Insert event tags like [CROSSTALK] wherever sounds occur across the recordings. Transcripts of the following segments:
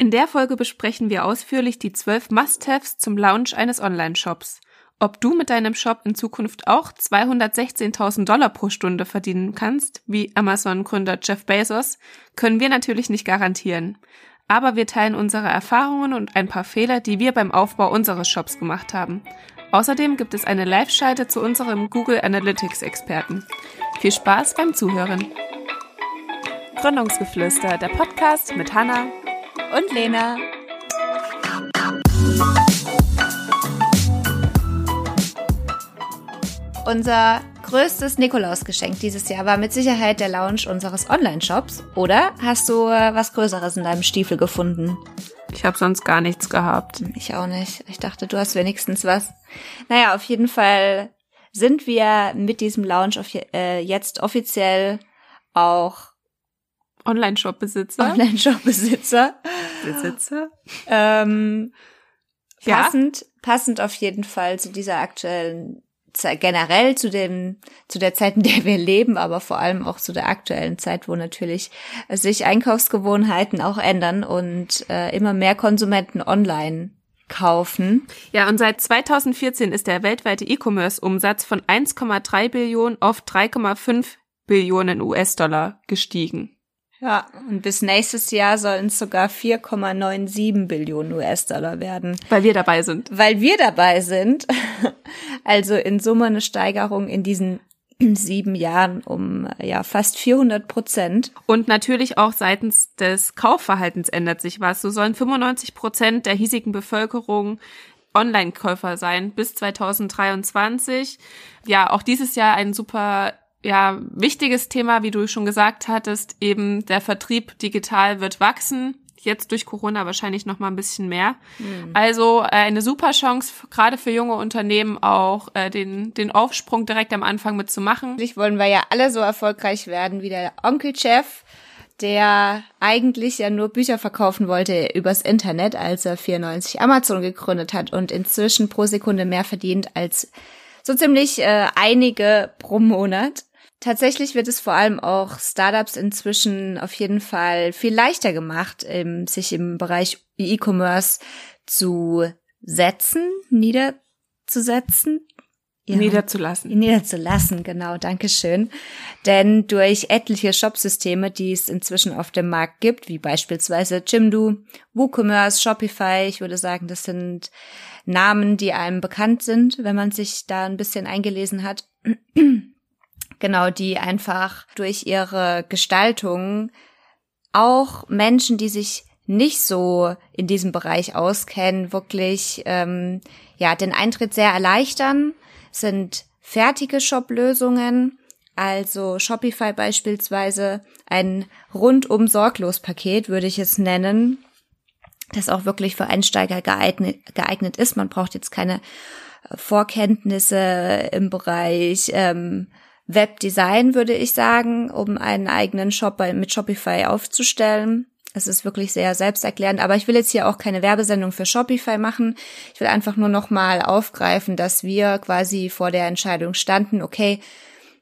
In der Folge besprechen wir ausführlich die zwölf Must-Haves zum Launch eines Online-Shops. Ob du mit deinem Shop in Zukunft auch 216.000 Dollar pro Stunde verdienen kannst, wie Amazon-Gründer Jeff Bezos, können wir natürlich nicht garantieren. Aber wir teilen unsere Erfahrungen und ein paar Fehler, die wir beim Aufbau unseres Shops gemacht haben. Außerdem gibt es eine Live-Schalte zu unserem Google Analytics-Experten. Viel Spaß beim Zuhören. Gründungsgeflüster, der Podcast mit Hanna und Lena. Unser größtes Nikolausgeschenk dieses Jahr war mit Sicherheit der Launch unseres Online-Shops. Oder hast du äh, was Größeres in deinem Stiefel gefunden? Ich habe sonst gar nichts gehabt. Ich auch nicht. Ich dachte, du hast wenigstens was. Naja, auf jeden Fall sind wir mit diesem auf, äh, jetzt offiziell auch Online-Shop-Besitzer. Online-Shop-Besitzer. Besitzer. Ähm, passend, ja. passend auf jeden Fall zu dieser aktuellen generell zu dem, zu der Zeit, in der wir leben, aber vor allem auch zu der aktuellen Zeit, wo natürlich sich Einkaufsgewohnheiten auch ändern und äh, immer mehr Konsumenten online kaufen. Ja, und seit 2014 ist der weltweite E-Commerce-Umsatz von 1,3 Billionen auf 3,5 Billionen US-Dollar gestiegen. Ja, und bis nächstes Jahr sollen es sogar 4,97 Billionen US-Dollar werden. Weil wir dabei sind. Weil wir dabei sind. [LAUGHS] Also in Summe eine Steigerung in diesen [CLEARS THROAT] sieben Jahren um ja fast 400 Prozent. Und natürlich auch seitens des Kaufverhaltens ändert sich was. So sollen 95 Prozent der hiesigen Bevölkerung Online-Käufer sein bis 2023. Ja, auch dieses Jahr ein super ja, wichtiges Thema, wie du schon gesagt hattest, eben der Vertrieb digital wird wachsen. Jetzt durch Corona wahrscheinlich noch mal ein bisschen mehr. Mhm. Also äh, eine super Chance, gerade für junge Unternehmen auch äh, den, den Aufsprung direkt am Anfang mitzumachen. Natürlich wollen wir ja alle so erfolgreich werden wie der Onkelchef, der eigentlich ja nur Bücher verkaufen wollte übers Internet, als er 94 Amazon gegründet hat und inzwischen pro Sekunde mehr verdient als so ziemlich äh, einige pro Monat. Tatsächlich wird es vor allem auch Startups inzwischen auf jeden Fall viel leichter gemacht, ähm, sich im Bereich E-Commerce zu setzen, niederzusetzen. Ja, niederzulassen. Niederzulassen, genau, Dankeschön. Denn durch etliche Shopsysteme, die es inzwischen auf dem Markt gibt, wie beispielsweise Jimdo, WooCommerce, Shopify, ich würde sagen, das sind Namen, die einem bekannt sind, wenn man sich da ein bisschen eingelesen hat genau, die einfach durch ihre Gestaltung auch Menschen, die sich nicht so in diesem Bereich auskennen, wirklich ähm, ja den Eintritt sehr erleichtern, sind fertige Shop-Lösungen, also Shopify beispielsweise ein rundum sorglos Paket würde ich es nennen, das auch wirklich für Einsteiger geeignet, geeignet ist. Man braucht jetzt keine Vorkenntnisse im Bereich ähm, Webdesign, würde ich sagen, um einen eigenen Shop mit Shopify aufzustellen. Es ist wirklich sehr selbsterklärend, aber ich will jetzt hier auch keine Werbesendung für Shopify machen. Ich will einfach nur noch mal aufgreifen, dass wir quasi vor der Entscheidung standen, okay,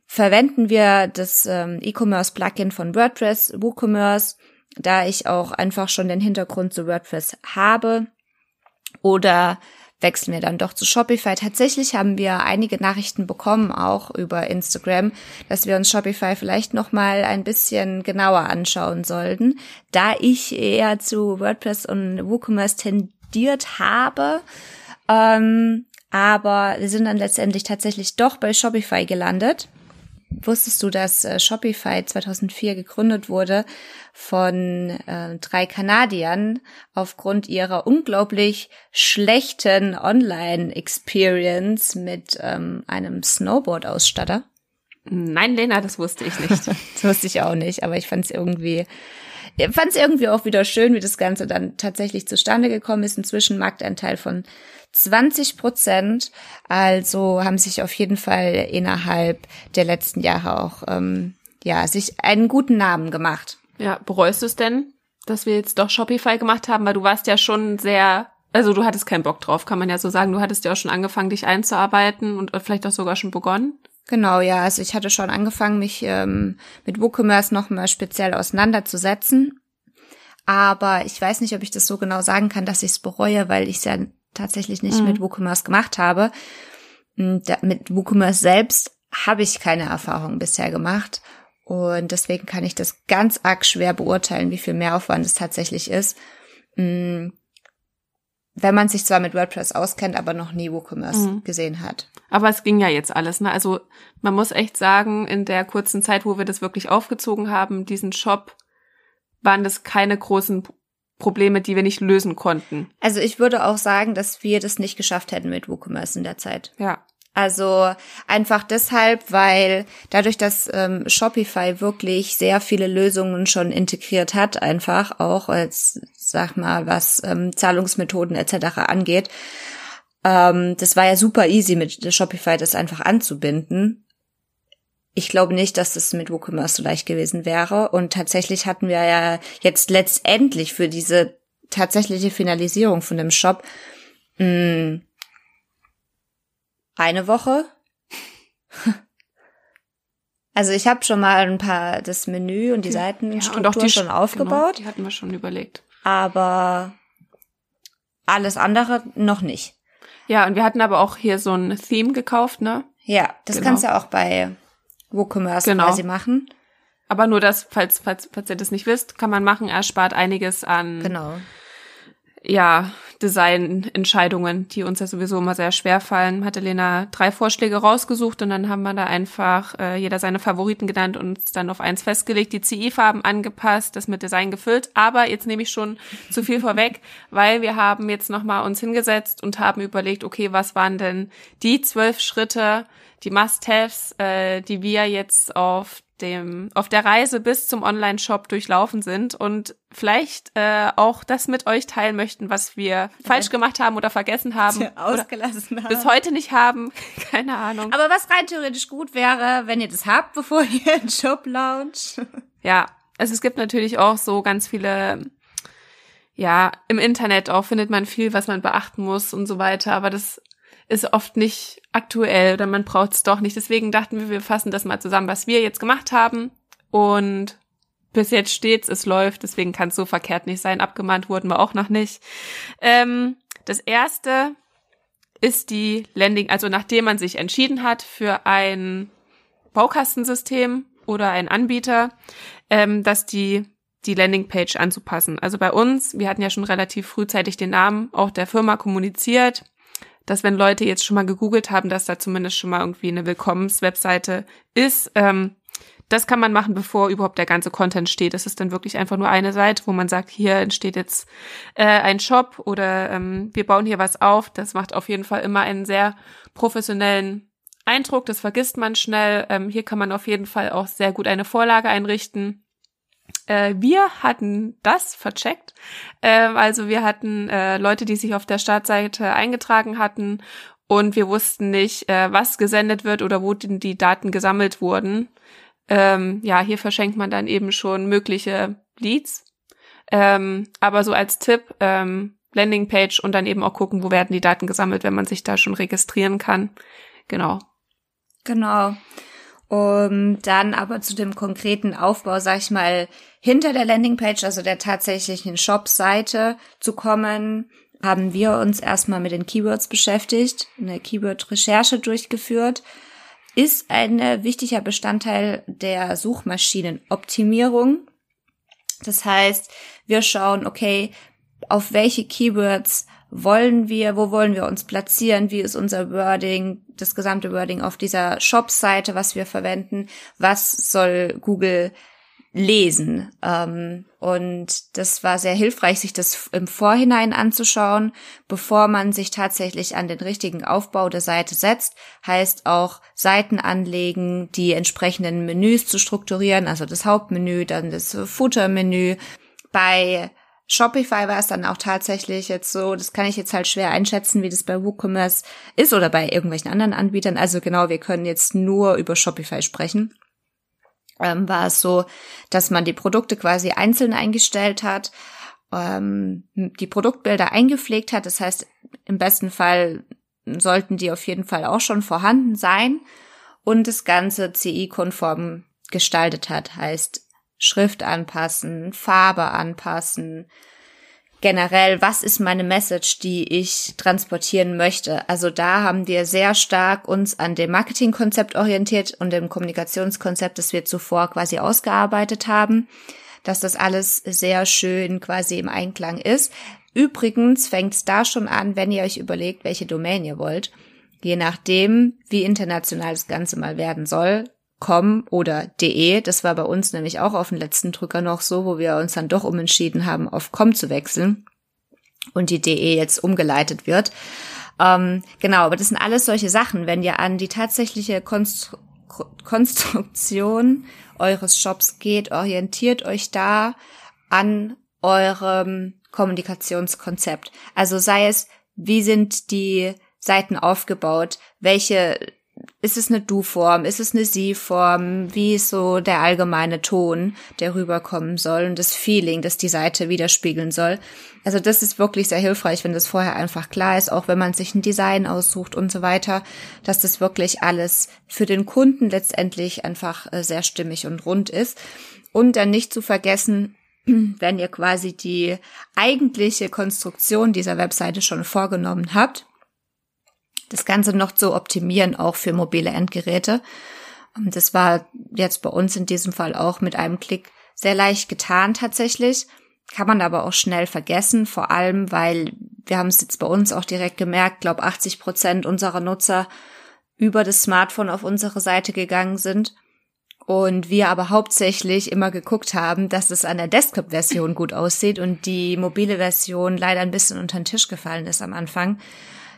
verwenden wir das ähm, E-Commerce Plugin von WordPress, WooCommerce, da ich auch einfach schon den Hintergrund zu WordPress habe oder wechseln wir dann doch zu Shopify. Tatsächlich haben wir einige Nachrichten bekommen, auch über Instagram, dass wir uns Shopify vielleicht noch mal ein bisschen genauer anschauen sollten, da ich eher zu WordPress und WooCommerce tendiert habe. Ähm, aber wir sind dann letztendlich tatsächlich doch bei Shopify gelandet. Wusstest du, dass äh, Shopify 2004 gegründet wurde von äh, drei Kanadiern aufgrund ihrer unglaublich schlechten Online-Experience mit ähm, einem Snowboard-Ausstatter? Nein, Lena, das wusste ich nicht. [LAUGHS] das wusste ich auch nicht, aber ich fand es irgendwie, fand es irgendwie auch wieder schön, wie das Ganze dann tatsächlich zustande gekommen ist. Inzwischen Marktanteil von 20 Prozent. Also haben sich auf jeden Fall innerhalb der letzten Jahre auch ähm, ja sich einen guten Namen gemacht. Ja, bereust du es denn, dass wir jetzt doch Shopify gemacht haben, weil du warst ja schon sehr also du hattest keinen Bock drauf, kann man ja so sagen. Du hattest ja auch schon angefangen, dich einzuarbeiten und vielleicht auch sogar schon begonnen. Genau, ja. Also ich hatte schon angefangen, mich ähm, mit WooCommerce nochmal speziell auseinanderzusetzen. aber ich weiß nicht, ob ich das so genau sagen kann, dass ich es bereue, weil ich es ja tatsächlich nicht mhm. mit WooCommerce gemacht habe. Mit WooCommerce selbst habe ich keine Erfahrung bisher gemacht. Und deswegen kann ich das ganz arg schwer beurteilen, wie viel Mehraufwand es tatsächlich ist. Wenn man sich zwar mit WordPress auskennt, aber noch nie WooCommerce mhm. gesehen hat. Aber es ging ja jetzt alles, ne? Also man muss echt sagen, in der kurzen Zeit, wo wir das wirklich aufgezogen haben, diesen Shop, waren das keine großen Probleme, die wir nicht lösen konnten. Also ich würde auch sagen, dass wir das nicht geschafft hätten mit WooCommerce in der Zeit. Ja. Also einfach deshalb, weil dadurch, dass ähm, Shopify wirklich sehr viele Lösungen schon integriert hat, einfach auch als, sag mal, was ähm, Zahlungsmethoden etc. angeht, ähm, das war ja super easy mit Shopify das einfach anzubinden. Ich glaube nicht, dass das mit WooCommerce so leicht gewesen wäre. Und tatsächlich hatten wir ja jetzt letztendlich für diese tatsächliche Finalisierung von dem Shop mh, mm, eine Woche. [LAUGHS] Also ich habe schon mal ein paar das Menü und die Seitenstruktur ja, und die, schon aufgebaut. Genau, die hatten wir schon überlegt. Aber alles andere noch nicht. Ja, und wir hatten aber auch hier so ein Theme gekauft, ne? Ja, das genau. kannst du auch bei WooCommerce genau. quasi machen. Aber nur das, falls, falls, falls ihr das nicht wisst, kann man machen. Er spart einiges an genau ja, Designentscheidungen, die uns ja sowieso immer sehr schwer fallen, hatte Lena drei Vorschläge rausgesucht und dann haben wir da einfach äh, jeder seine Favoriten genannt und uns dann auf eins festgelegt, die CI-Farben angepasst, das mit Design gefüllt. Aber jetzt nehme ich schon zu viel vorweg, [LAUGHS] weil wir haben jetzt nochmal uns hingesetzt und haben überlegt, okay, was waren denn die zwölf Schritte, die Must-Haves, äh, die wir jetzt auf dem auf der Reise bis zum Online-Shop durchlaufen sind und vielleicht äh, auch das mit euch teilen möchten, was wir falsch gemacht haben oder vergessen haben, [LAUGHS] ausgelassen haben, bis heute nicht haben, [LAUGHS] keine Ahnung. Aber was rein theoretisch gut wäre, wenn ihr das habt, bevor [LAUGHS] ihr einen Shop launcht. Ja, also es gibt natürlich auch so ganz viele ja, im Internet auch findet man viel, was man beachten muss und so weiter, aber das ist oft nicht aktuell oder man braucht es doch nicht. Deswegen dachten wir, wir fassen das mal zusammen, was wir jetzt gemacht haben. Und bis jetzt steht's, es läuft, deswegen kann es so verkehrt nicht sein. Abgemahnt wurden wir auch noch nicht. Ähm, das erste ist die Landing, also nachdem man sich entschieden hat für ein Baukastensystem oder ein Anbieter, ähm, dass die die Landingpage anzupassen. Also bei uns, wir hatten ja schon relativ frühzeitig den Namen auch der Firma kommuniziert dass wenn Leute jetzt schon mal gegoogelt haben, dass da zumindest schon mal irgendwie eine Willkommenswebseite ist. Ähm, das kann man machen, bevor überhaupt der ganze Content steht. Das ist dann wirklich einfach nur eine Seite, wo man sagt, hier entsteht jetzt äh, ein Shop oder ähm, wir bauen hier was auf. Das macht auf jeden Fall immer einen sehr professionellen Eindruck. Das vergisst man schnell. Ähm, hier kann man auf jeden Fall auch sehr gut eine Vorlage einrichten. Äh, wir hatten das vercheckt. Äh, also wir hatten äh, Leute, die sich auf der Startseite eingetragen hatten und wir wussten nicht, äh, was gesendet wird oder wo die, die Daten gesammelt wurden. Ähm, ja, hier verschenkt man dann eben schon mögliche Leads. Ähm, aber so als Tipp, ähm, Landingpage und dann eben auch gucken, wo werden die Daten gesammelt, wenn man sich da schon registrieren kann. Genau. Genau. Um dann aber zu dem konkreten Aufbau, sag ich mal, hinter der Landingpage, also der tatsächlichen Shop-Seite zu kommen, haben wir uns erstmal mit den Keywords beschäftigt, eine Keyword-Recherche durchgeführt. Ist ein wichtiger Bestandteil der Suchmaschinenoptimierung. Das heißt, wir schauen, okay, auf welche Keywords wollen wir, wo wollen wir uns platzieren, wie ist unser Wording, das gesamte Wording auf dieser Shop-Seite, was wir verwenden, was soll Google lesen. Ähm, und das war sehr hilfreich, sich das im Vorhinein anzuschauen, bevor man sich tatsächlich an den richtigen Aufbau der Seite setzt. Heißt auch Seiten anlegen, die entsprechenden Menüs zu strukturieren, also das Hauptmenü, dann das Footer-Menü. Bei Shopify war es dann auch tatsächlich jetzt so, das kann ich jetzt halt schwer einschätzen, wie das bei WooCommerce ist oder bei irgendwelchen anderen Anbietern. Also genau, wir können jetzt nur über Shopify sprechen. Ähm, war es so, dass man die Produkte quasi einzeln eingestellt hat, ähm, die Produktbilder eingepflegt hat. Das heißt, im besten Fall sollten die auf jeden Fall auch schon vorhanden sein und das Ganze CI-konform gestaltet hat. Heißt, Schrift anpassen, Farbe anpassen, generell, was ist meine Message, die ich transportieren möchte. Also da haben wir sehr stark uns an dem Marketingkonzept orientiert und dem Kommunikationskonzept, das wir zuvor quasi ausgearbeitet haben, dass das alles sehr schön quasi im Einklang ist. Übrigens fängt es da schon an, wenn ihr euch überlegt, welche Domain ihr wollt. Je nachdem, wie international das Ganze mal werden soll, com oder de. Das war bei uns nämlich auch auf den letzten Drücker noch so, wo wir uns dann doch umentschieden haben, auf com zu wechseln und die de jetzt umgeleitet wird. Ähm, genau, aber das sind alles solche Sachen. Wenn ihr an die tatsächliche Konstru Konstruktion eures Shops geht, orientiert euch da an eurem Kommunikationskonzept. Also sei es, wie sind die Seiten aufgebaut, welche ist es eine Du-Form? Ist es eine Sie-Form? Wie ist so der allgemeine Ton, der rüberkommen soll und das Feeling, das die Seite widerspiegeln soll? Also das ist wirklich sehr hilfreich, wenn das vorher einfach klar ist, auch wenn man sich ein Design aussucht und so weiter, dass das wirklich alles für den Kunden letztendlich einfach äh, sehr stimmig und rund ist. Und dann nicht zu vergessen, [CLEARS THROAT] wenn ihr quasi die eigentliche Konstruktion dieser Webseite schon vorgenommen habt, das Ganze noch zu optimieren, auch für mobile Endgeräte. Das war jetzt bei uns in diesem Fall auch mit einem Klick sehr leicht getan tatsächlich. Kann man aber auch schnell vergessen, vor allem, weil wir haben es jetzt bei uns auch direkt gemerkt, glaube 80 Prozent unserer Nutzer über das Smartphone auf unsere Seite gegangen sind und wir aber hauptsächlich immer geguckt haben, dass es an der Desktop-Version gut aussieht und die mobile Version leider ein bisschen unter den Tisch gefallen ist am Anfang.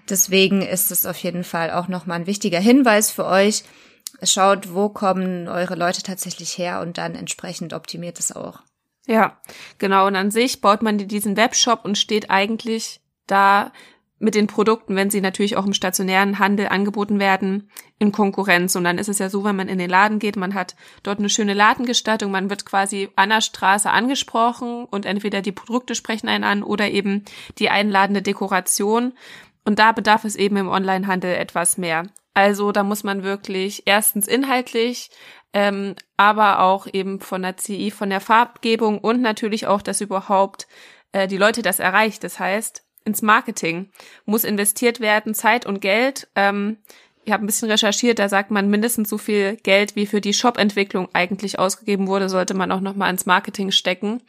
Deswegen ist es auf jeden Fall auch nochmal ein wichtiger Hinweis für euch. Schaut, wo kommen eure Leute tatsächlich her und dann entsprechend optimiert es auch. Ja, genau. Und an sich baut man diesen Webshop und steht eigentlich da mit den Produkten, wenn sie natürlich auch im stationären Handel angeboten werden, in Konkurrenz. Und dann ist es ja so, wenn man in den Laden geht, man hat dort eine schöne Ladengestaltung, man wird quasi an der Straße angesprochen und entweder die Produkte sprechen einen an oder eben die einladende Dekoration. Und da bedarf es eben im Onlinehandel etwas mehr. Also da muss man wirklich erstens inhaltlich, ähm, aber auch eben von der CI, von der Farbgebung und natürlich auch, dass überhaupt äh, die Leute das erreicht. Das heißt, ins Marketing muss investiert werden, Zeit und Geld. Ähm, ich habe ein bisschen recherchiert, da sagt man, mindestens so viel Geld, wie für die Shop-Entwicklung eigentlich ausgegeben wurde, sollte man auch nochmal ins Marketing stecken.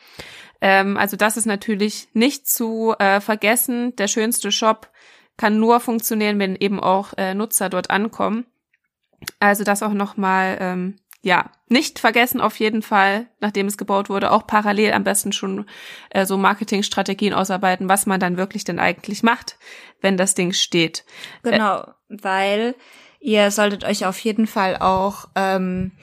Ähm, also das ist natürlich nicht zu äh, vergessen. Der schönste Shop kann nur funktionieren, wenn eben auch äh, Nutzer dort ankommen. Also das auch nochmal, ähm, ja, nicht vergessen auf jeden Fall, nachdem es gebaut wurde, auch parallel am besten schon äh, so Marketingstrategien ausarbeiten, was man dann wirklich denn eigentlich macht, wenn das Ding steht. Genau, äh, weil ihr solltet euch auf jeden Fall auch ähm,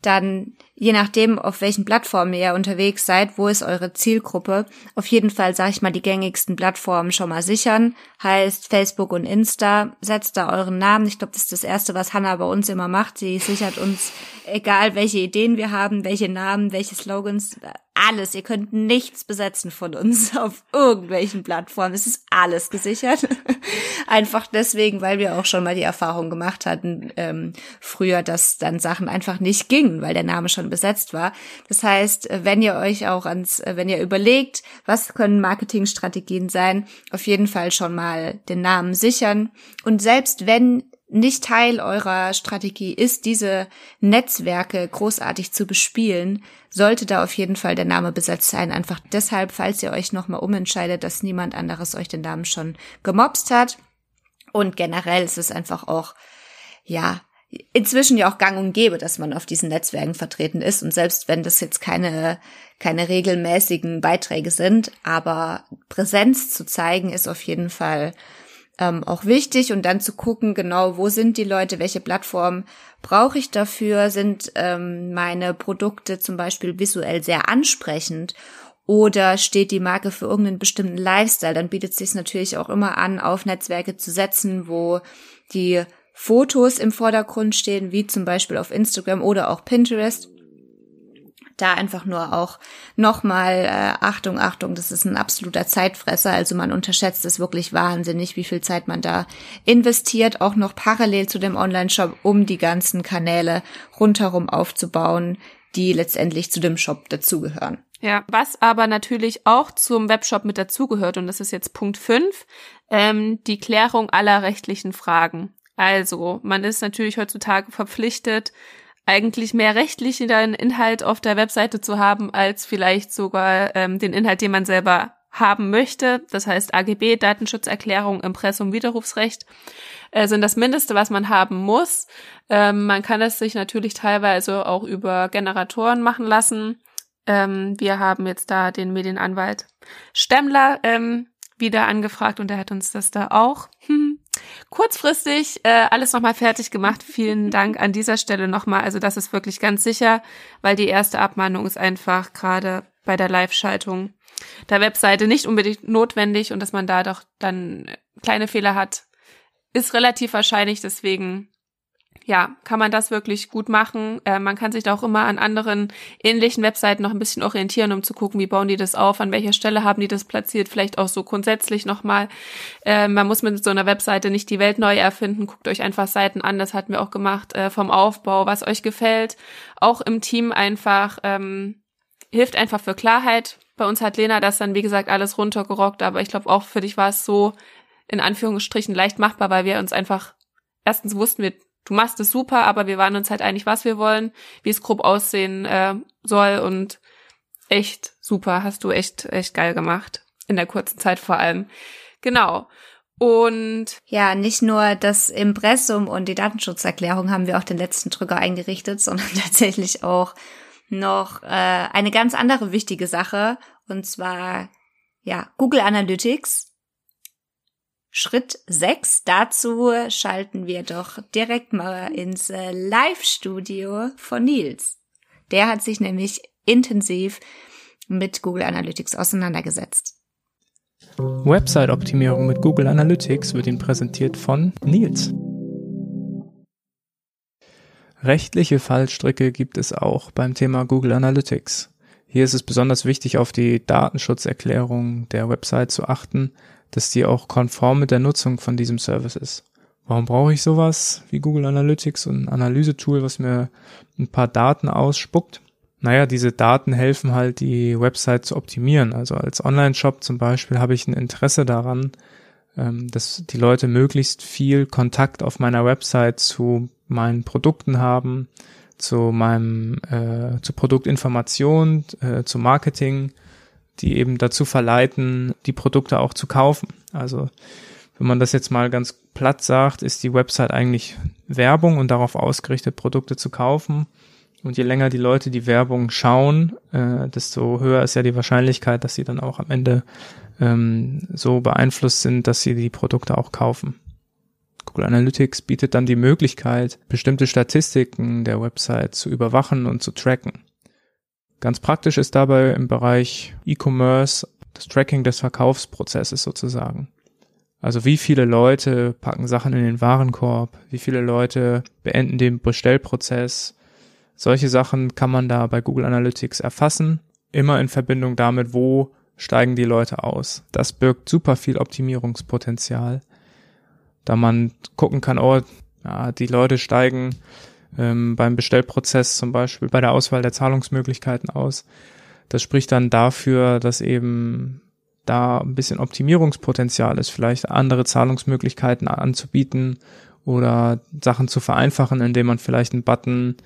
dann je nachdem, auf welchen Plattformen ihr unterwegs seid, wo ist eure Zielgruppe, auf jeden Fall, sage ich mal, die gängigsten Plattformen schon mal sichern. Heißt Facebook und Insta, setzt da euren Namen. Ich glaube, das ist das Erste, was Hannah bei uns immer macht. Sie sichert uns, egal welche Ideen wir haben, welche Namen, welche Slogans, alles. Ihr könnt nichts besetzen von uns [LAUGHS] auf irgendwelchen Plattformen. Es ist alles gesichert. [LAUGHS] einfach deswegen, weil wir auch schon mal die Erfahrung gemacht hatten, ähm, früher, dass dann Sachen einfach nicht gingen, weil der Name schon besetzt war. Das heißt, wenn ihr euch auch ans, wenn ihr überlegt, was können Marketingstrategien sein, auf jeden Fall schon mal den Namen sichern. Und selbst wenn nicht Teil eurer Strategie ist, diese Netzwerke großartig zu bespielen, sollte da auf jeden Fall der Name besetzt sein. Einfach deshalb, falls ihr euch nochmal umentscheidet, dass niemand anderes euch den Namen schon gemobst hat. Und generell ist es einfach auch, ja, inzwischen ja auch gang und gäbe, dass man auf diesen Netzwerken vertreten ist. Und selbst wenn das jetzt keine, keine regelmäßigen Beiträge sind, aber Präsenz zu zeigen ist auf jeden Fall ähm, auch wichtig und dann zu gucken, genau, wo sind die Leute, welche Plattform brauche ich dafür, sind ähm, meine Produkte zum Beispiel visuell sehr ansprechend oder steht die Marke für irgendeinen bestimmten Lifestyle, dann bietet es sich natürlich auch immer an, auf Netzwerke zu setzen, wo die Fotos im Vordergrund stehen, wie zum Beispiel auf Instagram oder auch Pinterest da einfach nur auch nochmal äh, Achtung, Achtung, das ist ein absoluter Zeitfresser. Also man unterschätzt es wirklich wahnsinnig, wie viel Zeit man da investiert, auch noch parallel zu dem Online-Shop, um die ganzen Kanäle rundherum aufzubauen, die letztendlich zu dem Shop dazugehören. Ja, was aber natürlich auch zum Webshop mit dazugehört, und das ist jetzt Punkt 5, ähm, die Klärung aller rechtlichen Fragen. Also, man ist natürlich heutzutage verpflichtet, eigentlich mehr rechtlichen Inhalt auf der Webseite zu haben, als vielleicht sogar ähm, den Inhalt, den man selber haben möchte. Das heißt, AGB, Datenschutzerklärung, Impressum, Widerrufsrecht äh, sind das Mindeste, was man haben muss. Ähm, man kann es sich natürlich teilweise auch über Generatoren machen lassen. Ähm, wir haben jetzt da den Medienanwalt Stemmler ähm, wieder angefragt und er hat uns das da auch [LAUGHS] hm, kurzfristig äh, alles nochmal fertig gemacht. [LAUGHS] Vielen Dank an dieser Stelle nochmal. Also das ist wirklich ganz sicher, weil die erste Abmahnung ist einfach gerade bei der Live-Schaltung der Webseite nicht unbedingt notwendig und dass man da doch dann kleine Fehler hat, ist relativ wahrscheinlich. Deswegen ja, kann man das wirklich gut machen. Äh, man kann sich da auch immer an anderen ähnlichen Webseiten noch ein bisschen orientieren, um zu gucken, wie bauen die das auf, an welcher Stelle haben die das platziert, vielleicht auch so grundsätzlich nochmal. Äh, man muss mit so einer Webseite nicht die Welt neu erfinden, guckt euch einfach Seiten an, das hatten wir auch gemacht, äh, vom Aufbau, was euch gefällt. Auch im Team einfach, ähm, hilft einfach für Klarheit. Bei uns hat Lena das dann, wie gesagt, alles runtergerockt, aber ich glaube auch für dich war es so, in Anführungsstrichen leicht machbar, weil wir uns einfach erstens wussten wir, du machst es super, aber wir waren uns halt einig, was wir wollen, wie es grob aussehen äh, soll und echt super, hast du echt, echt geil gemacht. In der kurzen Zeit vor allem. Genau. Und ja, nicht nur das Impressum und die Datenschutzerklärung haben wir auch den letzten Drücker eingerichtet, [LAUGHS] sondern tatsächlich auch noch äh, eine ganz andere wichtige Sache und zwar ja Google Analytics Schritt 6. Dazu schalten wir doch direkt mal ins äh, Live-Studio von Nils. Der hat sich nämlich intensiv mit Google Analytics auseinandergesetzt. Website-Optimierung mit Google Analytics wird Ihnen präsentiert von Nils. Rechtliche Fallstricke gibt es auch beim Thema Google Analytics. Hier ist es besonders wichtig, auf die Datenschutzerklärung der Website zu achten, dass die auch konform mit der Nutzung von diesem Service ist. Warum brauche ich sowas wie Google Analytics und ein Analysetool, was mir ein paar Daten ausspuckt? Naja, diese Daten helfen halt, die Website zu optimieren. Also als Online-Shop zum Beispiel habe ich ein Interesse daran, ähm, dass die Leute möglichst viel Kontakt auf meiner Website zu meinen Produkten haben, zu meinem, äh, zu Produktinformation, äh, zu Marketing, die eben dazu verleiten, die Produkte auch zu kaufen. Also wenn man das jetzt mal ganz platt sagt, ist die Website eigentlich Werbung und darauf ausgerichtet, Produkte zu kaufen. Und je länger die Leute die Werbung schauen, äh, desto höher ist ja die Wahrscheinlichkeit, dass sie dann auch am Ende ähm, so beeinflusst sind, dass sie die Produkte auch kaufen. Google Analytics bietet dann die Möglichkeit, bestimmte Statistiken der Website zu überwachen und zu tracken. Ganz praktisch ist dabei im Bereich E-Commerce das Tracking des Verkaufsprozesses sozusagen. Also wie viele Leute packen Sachen in den Warenkorb, wie viele Leute beenden den Bestellprozess. Solche Sachen kann man da bei Google Analytics erfassen, immer in Verbindung damit, wo steigen die Leute aus. Das birgt super viel Optimierungspotenzial, da man gucken kann, oh, ja, die Leute steigen ähm, beim Bestellprozess zum Beispiel bei der Auswahl der Zahlungsmöglichkeiten aus. Das spricht dann dafür, dass eben da ein bisschen Optimierungspotenzial ist, vielleicht andere Zahlungsmöglichkeiten anzubieten oder Sachen zu vereinfachen, indem man vielleicht einen Button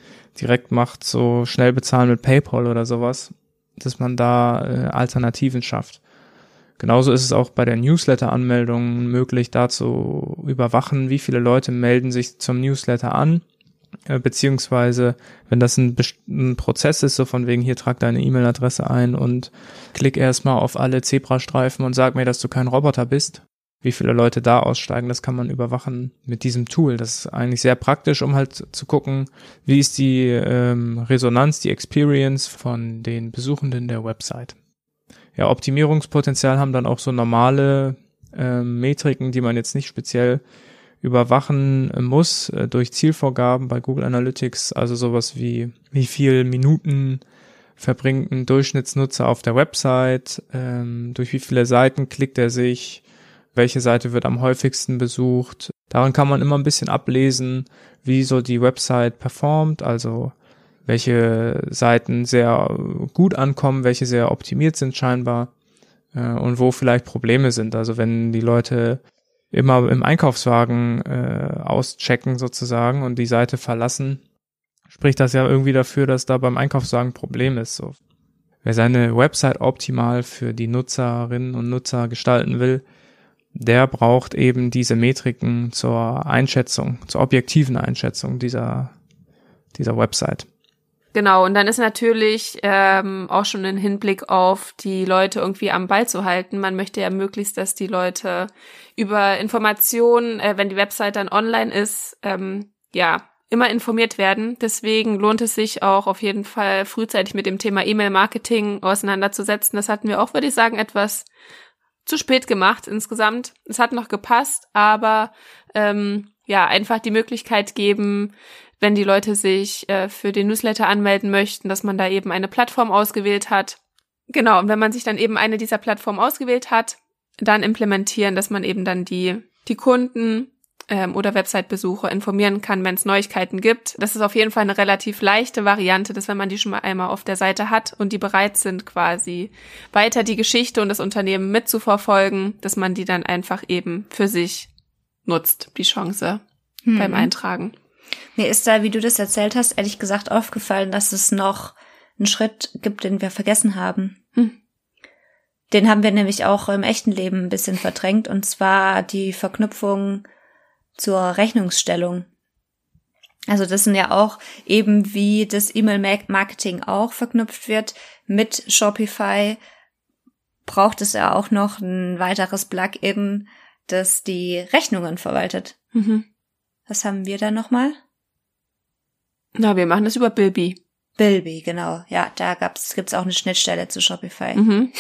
direkt macht, so schnell bezahlen mit PayPal oder sowas, dass man da äh, Alternativen schafft. Genauso ist es auch bei der Newsletter-Anmeldung möglich, da zu überwachen, wie viele Leute melden sich zum Newsletter an beziehungsweise wenn das ein, ein, Prozess ist, so von wegen hier trag deine E-Mail-Adresse ein und klick erstmal auf alle Zebrastreifen und sag mir, dass du kein Roboter bist. Wie viele Leute da aussteigen, das kann man überwachen mit diesem Tool. Das ist eigentlich sehr praktisch, um halt zu gucken, wie ist die ähm, Resonanz, die Experience von den Besuchenden der Website. Ja, Optimierungspotenzial haben dann auch so normale ähm, Metriken, die man jetzt nicht speziell überwachen muss äh, durch Zielvorgaben bei Google Analytics, also sowas wie wie viel Minuten verbringt ein Durchschnittsnutzer auf der Website, ähm, durch wie viele Seiten klickt er sich, welche Seite wird am häufigsten besucht. Daran kann man immer ein bisschen ablesen, wie so die Website performt, also welche Seiten sehr gut ankommen, welche sehr optimiert sind scheinbar äh, und wo vielleicht Probleme sind. Also wenn die Leute immer im Einkaufswagen äh, auschecken sozusagen und die Seite verlassen, spricht das ja irgendwie dafür, dass da beim Einkaufswagen ein Problem ist. So. Wer seine Website optimal für die Nutzerinnen und Nutzer gestalten will, der braucht eben diese Metriken zur Einschätzung, zur objektiven Einschätzung dieser, dieser Website. Genau, und dann ist natürlich ähm, auch schon ein Hinblick auf die Leute irgendwie am Ball zu halten. Man möchte ja möglichst, dass die Leute über Informationen, äh, wenn die Website dann online ist, ähm, ja, immer informiert werden. Deswegen lohnt es sich auch auf jeden Fall frühzeitig mit dem Thema E-Mail-Marketing auseinanderzusetzen. Das hatten wir auch, würde ich sagen, etwas zu spät gemacht insgesamt. Es hat noch gepasst, aber ähm, ja, einfach die Möglichkeit geben, wenn die Leute sich äh, für den Newsletter anmelden möchten, dass man da eben eine Plattform ausgewählt hat. Genau, und wenn man sich dann eben eine dieser Plattformen ausgewählt hat, dann implementieren, dass man eben dann die, die Kunden ähm, oder Website-Besucher informieren kann, wenn es Neuigkeiten gibt. Das ist auf jeden Fall eine relativ leichte Variante, dass wenn man die schon mal einmal auf der Seite hat und die bereit sind, quasi weiter die Geschichte und das Unternehmen mitzuverfolgen, dass man die dann einfach eben für sich nutzt, die Chance hm. beim Eintragen. Mir ist da, wie du das erzählt hast, ehrlich gesagt aufgefallen, dass es noch einen Schritt gibt, den wir vergessen haben. Hm. Den haben wir nämlich auch im echten Leben ein bisschen verdrängt, und zwar die Verknüpfung zur Rechnungsstellung. Also das sind ja auch eben wie das E-Mail-Marketing auch verknüpft wird mit Shopify, braucht es ja auch noch ein weiteres Plugin, das die Rechnungen verwaltet. Mhm. Was haben wir da nochmal? Na, wir machen das über Bilby. Bilby, genau. Ja, da gab's, gibt's auch eine Schnittstelle zu Shopify. Mhm.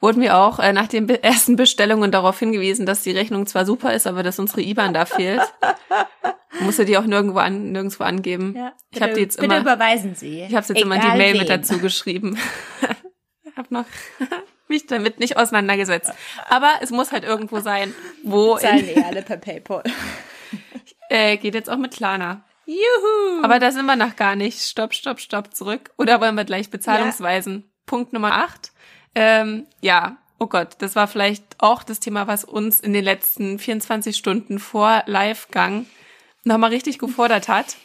Wurden wir auch äh, nach den ersten Bestellungen darauf hingewiesen, dass die Rechnung zwar super ist, aber dass unsere IBAN da fehlt. [LAUGHS] Musste die auch nirgendwo, an, nirgendwo angeben. Ja, bitte, ich habe die jetzt immer. Bitte überweisen Sie. Ich habe jetzt immer die Mail wem. mit dazu geschrieben. [LAUGHS] ich habe noch [LAUGHS] mich damit nicht auseinandergesetzt. Aber es muss halt irgendwo sein, wo. Zahlen eh alle per PayPal. Äh, geht jetzt auch mit Klarna. Juhu! Aber da sind wir noch gar nicht. Stopp, stopp, stopp, zurück. Oder wollen wir gleich Bezahlungsweisen? Ja. Punkt Nummer acht. Ähm, ja, oh Gott, das war vielleicht auch das Thema, was uns in den letzten 24 Stunden vor Live-Gang nochmal richtig gefordert hat.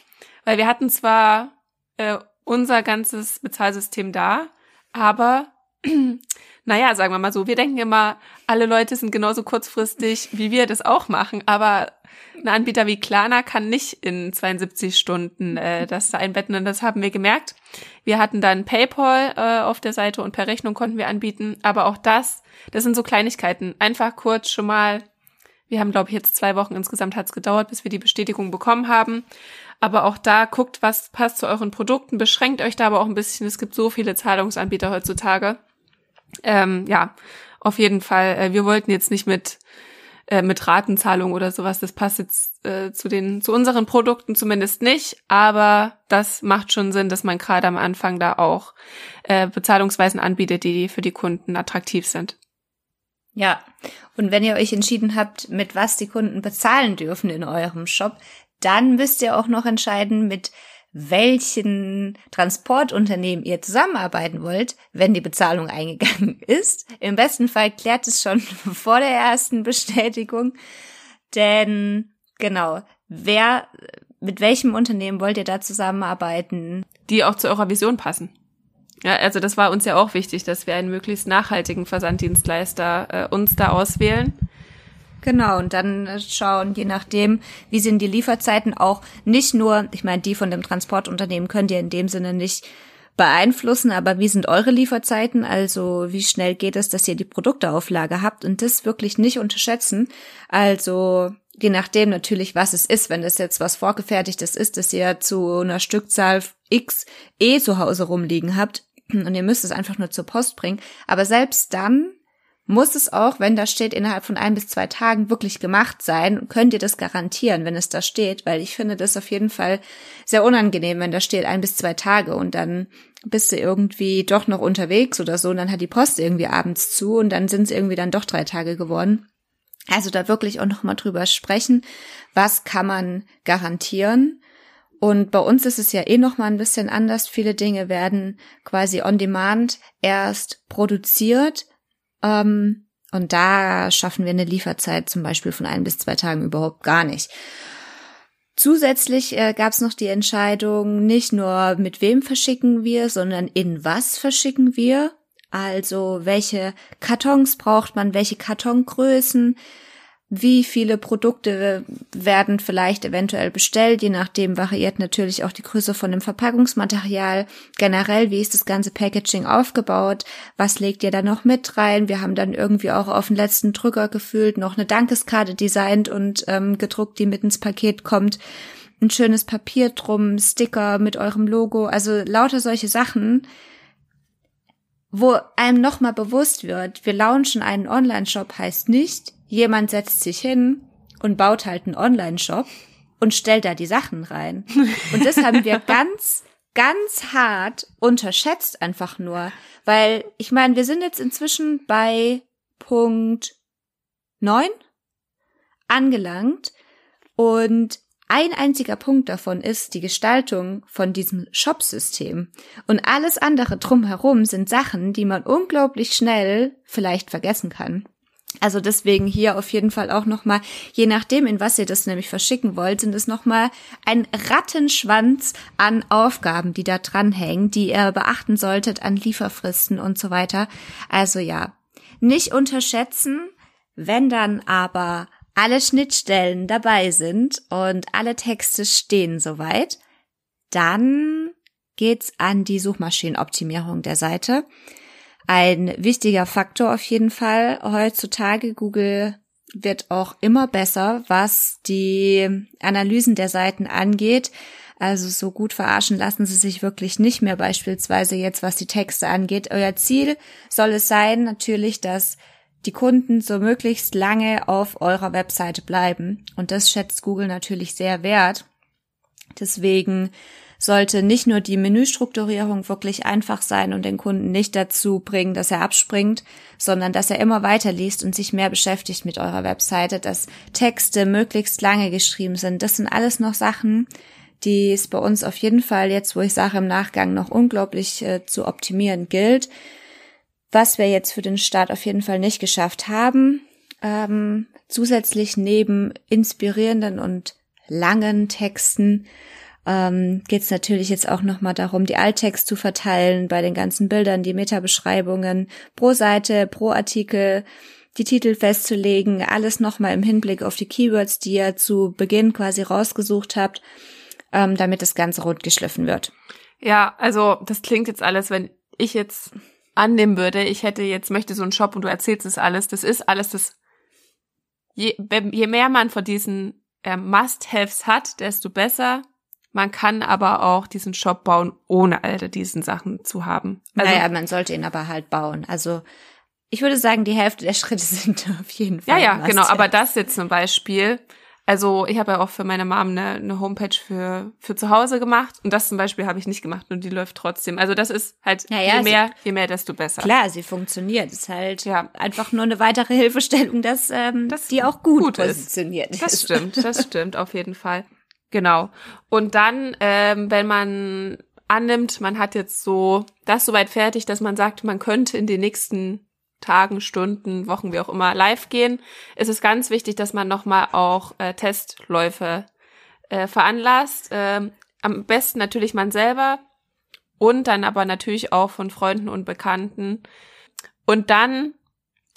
Weil wir hatten zwar äh, unser ganzes Bezahlsystem da, aber [CLEARS THROAT] naja, sagen wir mal so, wir denken immer, alle Leute sind genauso kurzfristig, wie wir das auch machen, aber ein Anbieter wie Klarna kann nicht in 72 Stunden äh, das da einbetten und das haben wir gemerkt. Wir hatten dann PayPal äh, auf der Seite und per Rechnung konnten wir anbieten, aber auch das, das sind so Kleinigkeiten. Einfach kurz schon mal, wir haben glaube ich jetzt zwei Wochen insgesamt hat's gedauert, bis wir die Bestätigung bekommen haben. Aber auch da guckt, was passt zu euren Produkten, beschränkt euch da aber auch ein bisschen. Es gibt so viele Zahlungsanbieter heutzutage. Ähm, ja, auf jeden Fall. Äh, wir wollten jetzt nicht mit äh, mit Ratenzahlung oder sowas. Das passt jetzt äh, zu den zu unseren Produkten zumindest nicht, aber das macht schon Sinn, dass man gerade am Anfang da auch äh, Bezahlungsweisen anbietet, die für die Kunden attraktiv sind. Ja, und wenn ihr euch entschieden habt, mit was die Kunden bezahlen dürfen in eurem Shop, dann müsst ihr auch noch entscheiden, mit welchen Transportunternehmen ihr zusammenarbeiten wollt, wenn die Bezahlung [LAUGHS] eingegangen ist. Im besten Fall klärt es schon [LAUGHS] vor der ersten Bestätigung. Denn genau, wer, mit welchem Unternehmen wollt ihr da zusammenarbeiten? Die auch zu eurer Vision passen. Ja, also das war uns ja auch wichtig, dass wir einen möglichst nachhaltigen Versanddienstleister äh, uns da auswählen Genau, und dann äh, schauen, je nachdem, wie sind die Lieferzeiten auch nicht nur, ich meine, die von dem Transportunternehmen könnt ihr in dem Sinne nicht beeinflussen, aber wie sind eure Lieferzeiten? Also wie schnell geht es, dass ihr die Produkteauflage habt und das wirklich nicht unterschätzen. Also je nachdem natürlich, was es ist, wenn es jetzt was vorgefertigtes ist, dass ihr zu einer Stückzahl X eh zu Hause rumliegen habt und ihr müsst es einfach nur zur Post bringen. Aber selbst dann muss es auch, wenn da steht, innerhalb von ein bis zwei Tagen wirklich gemacht sein? Könnt ihr das garantieren, wenn es da steht? Weil ich finde das auf jeden Fall sehr unangenehm, wenn da steht ein bis zwei Tage und dann bist du irgendwie doch noch unterwegs oder so und dann hat die Post irgendwie abends zu und dann sind es irgendwie dann doch drei Tage geworden. Also da wirklich auch noch mal drüber sprechen, was kann man garantieren Und bei uns ist es ja eh noch mal ein bisschen anders. Viele Dinge werden quasi on demand erst produziert. Ähm, und da schaffen wir eine Lieferzeit zum Beispiel von ein bis zwei Tagen überhaupt gar nicht. Zusätzlich äh, gab es noch die Entscheidung, nicht nur mit wem verschicken wir, sondern in was verschicken wir. Also welche Kartons braucht man, welche Kartongrößen, wie viele Produkte werden vielleicht eventuell bestellt, je nachdem variiert natürlich auch die Größe von dem Verpackungsmaterial. Generell, wie ist das ganze Packaging aufgebaut? Was legt ihr da noch mit rein? Wir haben dann irgendwie auch auf den letzten Drücker gefühlt noch eine Dankeskarte designt und ähm, gedruckt, die mit ins Paket kommt. Ein schönes Papier drum, Sticker mit eurem Logo, also lauter solche Sachen, wo einem nochmal bewusst wird, wir launchen einen Online-Shop heißt nicht, jemand setzt sich hin und baut halt einen Online-Shop und stellt da die Sachen rein. [LAUGHS] Und das haben wir ganz, ganz hart unterschätzt einfach nur. Weil, ich meine, wir sind jetzt inzwischen bei Punkt neun angelangt und ein einziger Punkt davon ist die Gestaltung von diesem Shop-System. Und alles andere drumherum sind Sachen, die man unglaublich schnell vielleicht vergessen kann. Also deswegen hier auf jeden Fall auch nochmal, je nachdem, in was ihr das nämlich verschicken wollt, sind es nochmal ein Rattenschwanz an Aufgaben, die da dranhängen, die ihr beachten solltet an Lieferfristen und so weiter. Also ja, nicht unterschätzen, wenn dann aber alle Schnittstellen dabei sind und alle Texte stehen soweit, dann geht's an die Suchmaschinenoptimierung der Seite ein wichtiger Faktor auf jeden Fall heutzutage. Google wird auch immer besser, was die Analysen der Seiten angeht. Also so gut verarschen lassen sie sich wirklich nicht mehr beispielsweise jetzt, was die Texte angeht. Euer Ziel soll es sein, natürlich, dass die Kunden so möglichst lange auf eurer Webseite bleiben. Und das schätzt Google natürlich sehr wert. Deswegen sollte nicht nur die Menüstrukturierung wirklich einfach sein und den Kunden nicht dazu bringen, dass er abspringt, sondern dass er immer weiter liest und sich mehr beschäftigt mit eurer Webseite, dass Texte möglichst lange geschrieben sind. Das sind alles noch Sachen, die es bei uns auf jeden Fall jetzt, wo ich sage, im Nachgang noch unglaublich äh, zu optimieren gilt. Was wir jetzt für den Start auf jeden Fall nicht geschafft haben, ähm, zusätzlich neben inspirierenden und langen Texten ähm, geht es natürlich jetzt auch nochmal darum, die Alttext zu verteilen bei den ganzen Bildern, die Metabeschreibungen pro Seite, pro Artikel, die Titel festzulegen, alles nochmal im Hinblick auf die Keywords, die ihr zu Beginn quasi rausgesucht habt, ähm, damit das Ganze rund geschliffen wird. Ja, also das klingt jetzt alles, wenn ich jetzt annehmen würde, ich hätte jetzt möchte so einen Shop und du erzählst es alles, das ist alles das. Je, je mehr man von diesen äh, Must-Haves hat, desto besser man kann aber auch diesen Shop bauen, ohne all diesen Sachen zu haben. Also, naja, man sollte ihn aber halt bauen. Also ich würde sagen, die Hälfte der [LAUGHS] Schritte sind auf jeden Fall. Ja, ja, genau. Aber das jetzt zum Beispiel. Also ich habe ja auch für meine Mom eine, eine Homepage für für zu Hause gemacht und das zum Beispiel habe ich nicht gemacht und die läuft trotzdem. Also das ist halt naja, je mehr, je mehr, desto besser. Klar, sie funktioniert. Ist halt ja. einfach nur eine weitere Hilfestellung, dass ähm, das die auch gut, gut positioniert ist. Das stimmt, [LAUGHS] das stimmt auf jeden Fall. Genau. Und dann, ähm, wenn man annimmt, man hat jetzt so das soweit fertig, dass man sagt, man könnte in den nächsten Tagen, Stunden, Wochen, wie auch immer, live gehen, ist es ganz wichtig, dass man nochmal auch äh, Testläufe äh, veranlasst. Ähm, am besten natürlich man selber und dann aber natürlich auch von Freunden und Bekannten. Und dann,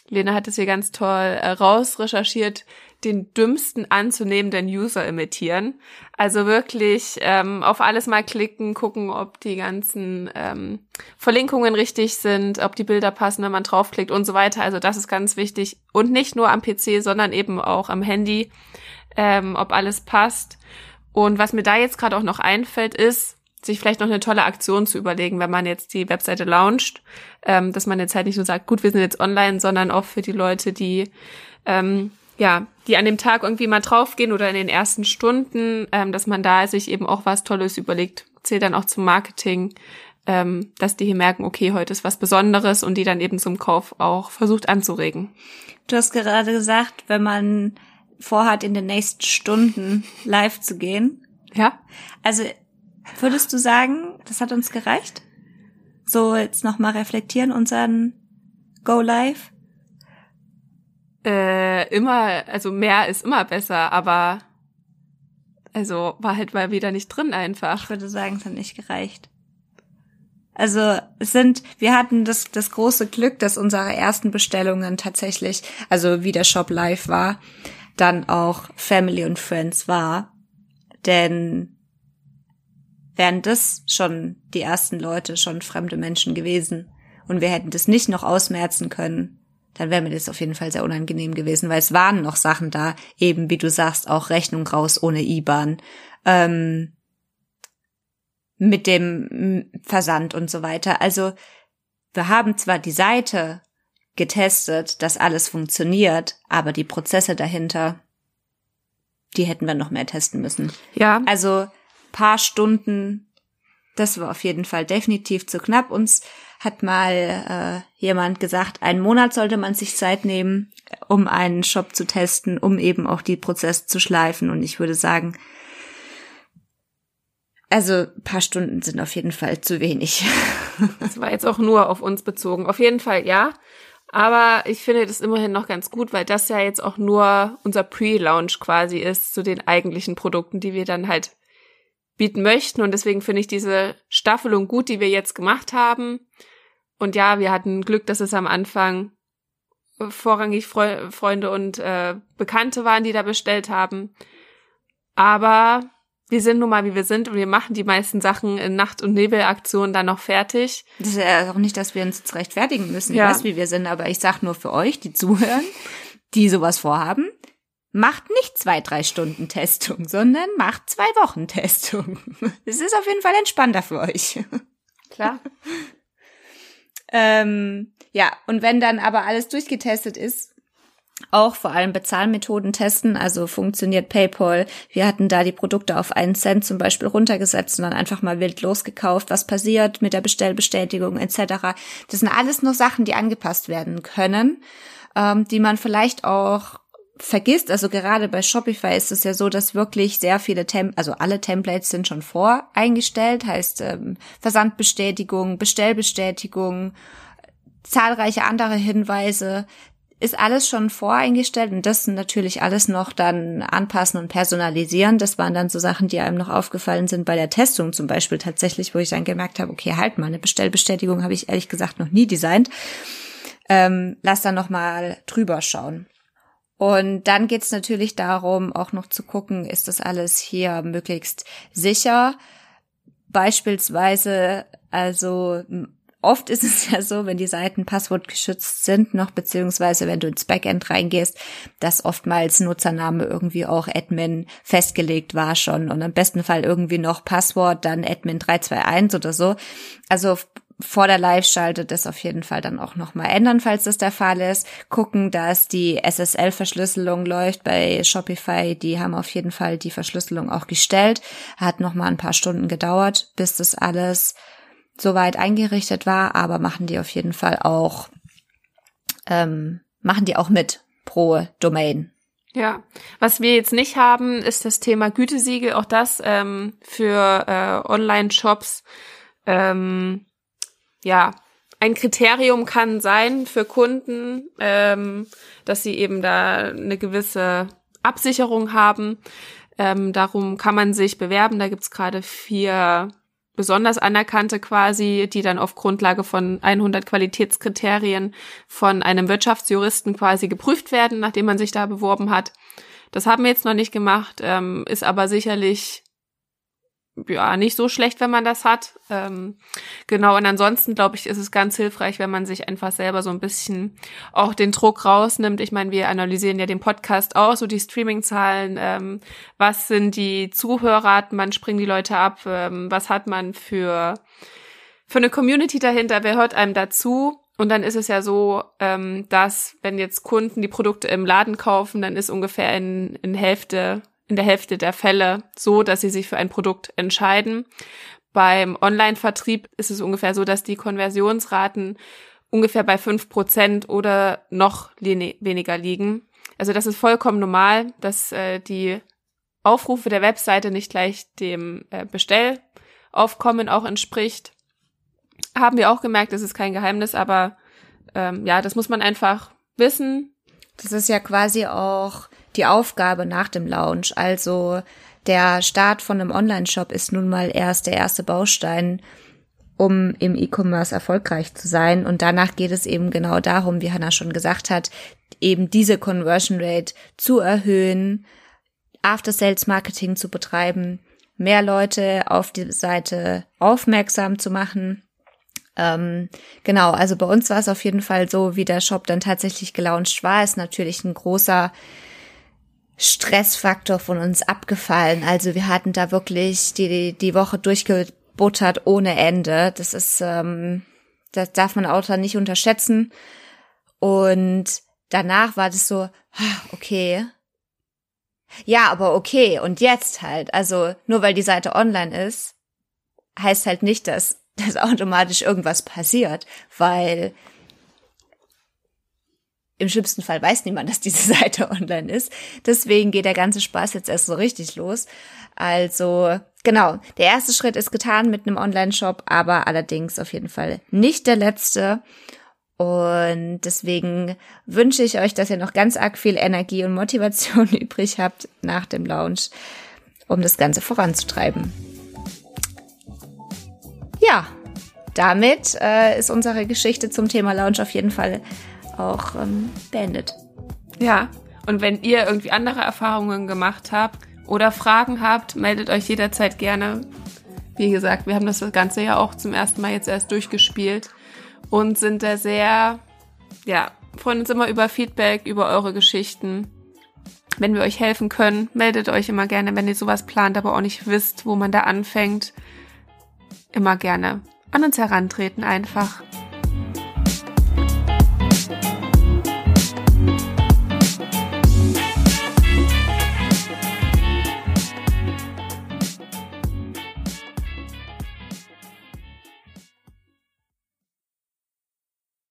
Lena hat es hier ganz toll äh, rausrecherchiert, den dümmsten anzunehmenden User imitieren. Also wirklich ähm, auf alles mal klicken, gucken, ob die ganzen ähm, Verlinkungen richtig sind, ob die Bilder passen, wenn man draufklickt und so weiter. Also das ist ganz wichtig. Und nicht nur am PC, sondern eben auch am Handy, ähm, ob alles passt. Und was mir da jetzt gerade auch noch einfällt, ist, sich vielleicht noch eine tolle Aktion zu überlegen, wenn man jetzt die Webseite launcht, ähm, dass man jetzt halt nicht nur sagt, gut, wir sind jetzt online, sondern auch für die Leute, die ähm, ja, die an dem Tag irgendwie mal draufgehen oder in den ersten Stunden, ähm, dass man da sich eben auch was Tolles überlegt, zählt dann auch zum Marketing, ähm, dass die hier merken, okay, heute ist was Besonderes und die dann eben zum Kauf auch versucht anzuregen. Du hast gerade gesagt, wenn man vorhat, in den nächsten Stunden live zu gehen, Ja? Also würdest du sagen, das hat uns gereicht? So jetzt nochmal reflektieren unseren Go Live? Äh, immer, also mehr ist immer besser, aber also war halt mal wieder nicht drin einfach. Ich würde sagen, es hat nicht gereicht. Also es sind, wir hatten das, das große Glück, dass unsere ersten Bestellungen tatsächlich, also wie der Shop live war, dann auch Family und Friends war. Denn wären das schon die ersten Leute, schon fremde Menschen gewesen und wir hätten das nicht noch ausmerzen können, dann wäre mir das auf jeden Fall sehr unangenehm gewesen, weil es waren noch Sachen da, eben wie du sagst, auch Rechnung raus ohne IBAN, ähm, mit dem Versand und so weiter. Also wir haben zwar die Seite getestet, dass alles funktioniert, aber die Prozesse dahinter, die hätten wir noch mehr testen müssen. Ja. Also paar Stunden, das war auf jeden Fall definitiv zu knapp. Uns hat mal äh, jemand gesagt, einen Monat sollte man sich Zeit nehmen, um einen Shop zu testen, um eben auch die Prozesse zu schleifen. Und ich würde sagen, also paar Stunden sind auf jeden Fall zu wenig. [LAUGHS] Das war jetzt auch nur auf uns bezogen. Auf jeden Fall ja. Aber ich finde das immerhin noch ganz gut, weil das ja jetzt auch nur unser Pre-Launch quasi ist zu den eigentlichen Produkten, die wir dann halt bieten möchten. Und deswegen finde ich diese Staffelung gut, die wir jetzt gemacht haben. Und ja, wir hatten Glück, dass es am Anfang vorrangig Fre Freunde und äh, Bekannte waren, die da bestellt haben. Aber wir sind nun mal, wie wir sind und wir machen die meisten Sachen in Nacht- und Nebelaktionen dann noch fertig. Das ist ja auch nicht, dass wir uns jetzt rechtfertigen müssen. Ja. Ich weiß, wie wir sind, aber ich sag nur für euch, die zuhören, die sowas vorhaben, macht nicht zwei, drei Stunden Testung, sondern macht zwei Wochen Testung. [LAUGHS] Es ist auf jeden Fall entspannter für euch. Klar. [LAUGHS] Ähm, ja, und wenn dann aber alles durchgetestet ist, auch vor allem Bezahlmethoden testen, also funktioniert PayPal. Wir hatten da die Produkte auf einen Cent zum Beispiel runtergesetzt und dann einfach mal wild losgekauft. Was passiert mit der Bestellbestätigung etc. Das sind alles nur Sachen, die angepasst werden können, ähm, die man vielleicht auch vergisst, also gerade bei Shopify ist es ja so, dass wirklich sehr viele Tem also alle Templates sind schon voreingestellt, heißt ähm, Versandbestätigung, Bestellbestätigung, zahlreiche andere Hinweise, ist alles schon voreingestellt und das natürlich alles noch dann anpassen und personalisieren. Das waren dann so Sachen, die einem noch aufgefallen sind bei der Testung zum Beispiel tatsächlich, wo ich dann gemerkt habe, okay, halt mal, eine Bestellbestätigung habe ich ehrlich gesagt noch nie designt. Ähm, lass dann noch mal drüber schauen. Und dann geht's natürlich darum, auch noch zu gucken, ist das alles hier möglichst sicher. Beispielsweise, also oft ist es [LAUGHS] ja so, wenn die Seiten passwortgeschützt sind, noch beziehungsweise wenn du ins Backend reingehst, dass oftmals Nutzername irgendwie auch Admin festgelegt war schon und im besten Fall irgendwie noch Passwort, dann Admin 321 oder so. Also vor der Live-Schalte das auf jeden Fall dann auch nochmal ändern, falls das der Fall ist. Gucken, dass die SSL-Verschlüsselung läuft bei Shopify. Die haben auf jeden Fall die Verschlüsselung auch gestellt. Hat nochmal ein paar Stunden gedauert, bis das alles soweit eingerichtet war, aber machen die auf jeden Fall auch, ähm, machen die auch mit pro Domain. Ja, was wir jetzt nicht haben, ist das Thema Gütesiegel. Auch das ähm, für äh, Online-Shops ähm, ja, ein Kriterium kann sein für Kunden, ähm, dass sie eben da eine gewisse Absicherung haben. Ähm, darum kann man sich bewerben. Da gibt's gerade vier besonders anerkannte quasi, die dann auf Grundlage von 100 Qualitätskriterien von einem Wirtschaftsjuristen quasi geprüft werden, nachdem man sich da beworben hat. Das haben wir jetzt noch nicht gemacht, ähm, ist aber sicherlich ja, nicht so schlecht, wenn man das hat. Ähm, genau, und ansonsten, glaube ich, ist es ganz hilfreich, wenn man sich einfach selber so ein bisschen auch den Druck rausnimmt. Ich meine, wir analysieren ja den Podcast auch, so die Streaming-Zahlen, ähm, was sind die Zuhörer, man springen die Leute ab, ähm, was hat man für, für eine Community dahinter, wer hört einem dazu? Und dann ist es ja so, ähm, dass wenn jetzt Kunden die Produkte im Laden kaufen, dann ist ungefähr in, in Hälfte in der Hälfte der Fälle so, dass sie sich für ein Produkt entscheiden. Beim Online-Vertrieb ist es ungefähr so, dass die Konversionsraten ungefähr bei fünf Prozent oder noch weniger liegen. Also das ist vollkommen normal, dass äh, die Aufrufe der Webseite nicht gleich dem äh, Bestellaufkommen auch entspricht. Haben wir auch gemerkt, das ist kein Geheimnis, aber ähm, ja, das muss man einfach wissen. Das ist ja quasi auch die Aufgabe nach dem Launch. Also der Start von einem Online-Shop ist nun mal erst der erste Baustein, um im E-Commerce erfolgreich zu sein. Und danach geht es eben genau darum, wie Hannah schon gesagt hat, eben diese Conversion Rate zu erhöhen, After-Sales-Marketing zu betreiben, mehr Leute auf die Seite aufmerksam zu machen. Ähm, genau, also bei uns war es auf jeden Fall so, wie der Shop dann tatsächlich gelauncht war, ist natürlich ein großer Stressfaktor von uns abgefallen. Also wir hatten da wirklich die, die Woche durchgebuttert ohne Ende. Das ist, ähm, das darf man Autor nicht unterschätzen. Und danach war das so, okay. Ja, aber okay. Und jetzt halt. Also nur weil die Seite online ist, heißt halt nicht, dass, dass automatisch irgendwas passiert, weil im schlimmsten Fall weiß niemand, dass diese [LAUGHS] Seite online ist. Deswegen geht der ganze Spaß jetzt erst so richtig los. Also genau, der erste Schritt ist getan mit einem Online-Shop, aber allerdings auf jeden Fall nicht der letzte. Und deswegen wünsche ich euch, dass ihr noch ganz arg viel Energie und Motivation [LAUGHS] übrig habt nach dem Launch, um das Ganze voranzutreiben. Ja, damit äh, ist unsere Geschichte zum Thema Launch auf jeden Fall auch ähm, beendet. Ja, und wenn ihr irgendwie andere Erfahrungen gemacht habt oder Fragen habt, meldet euch jederzeit gerne. Wie gesagt, wir haben das Ganze ja auch zum ersten Mal jetzt erst durchgespielt und sind da sehr, ja, freuen uns immer über Feedback, über eure Geschichten. Wenn wir euch helfen können, meldet euch immer gerne, wenn ihr sowas plant, aber auch nicht wisst, wo man da anfängt. Immer gerne an uns herantreten einfach.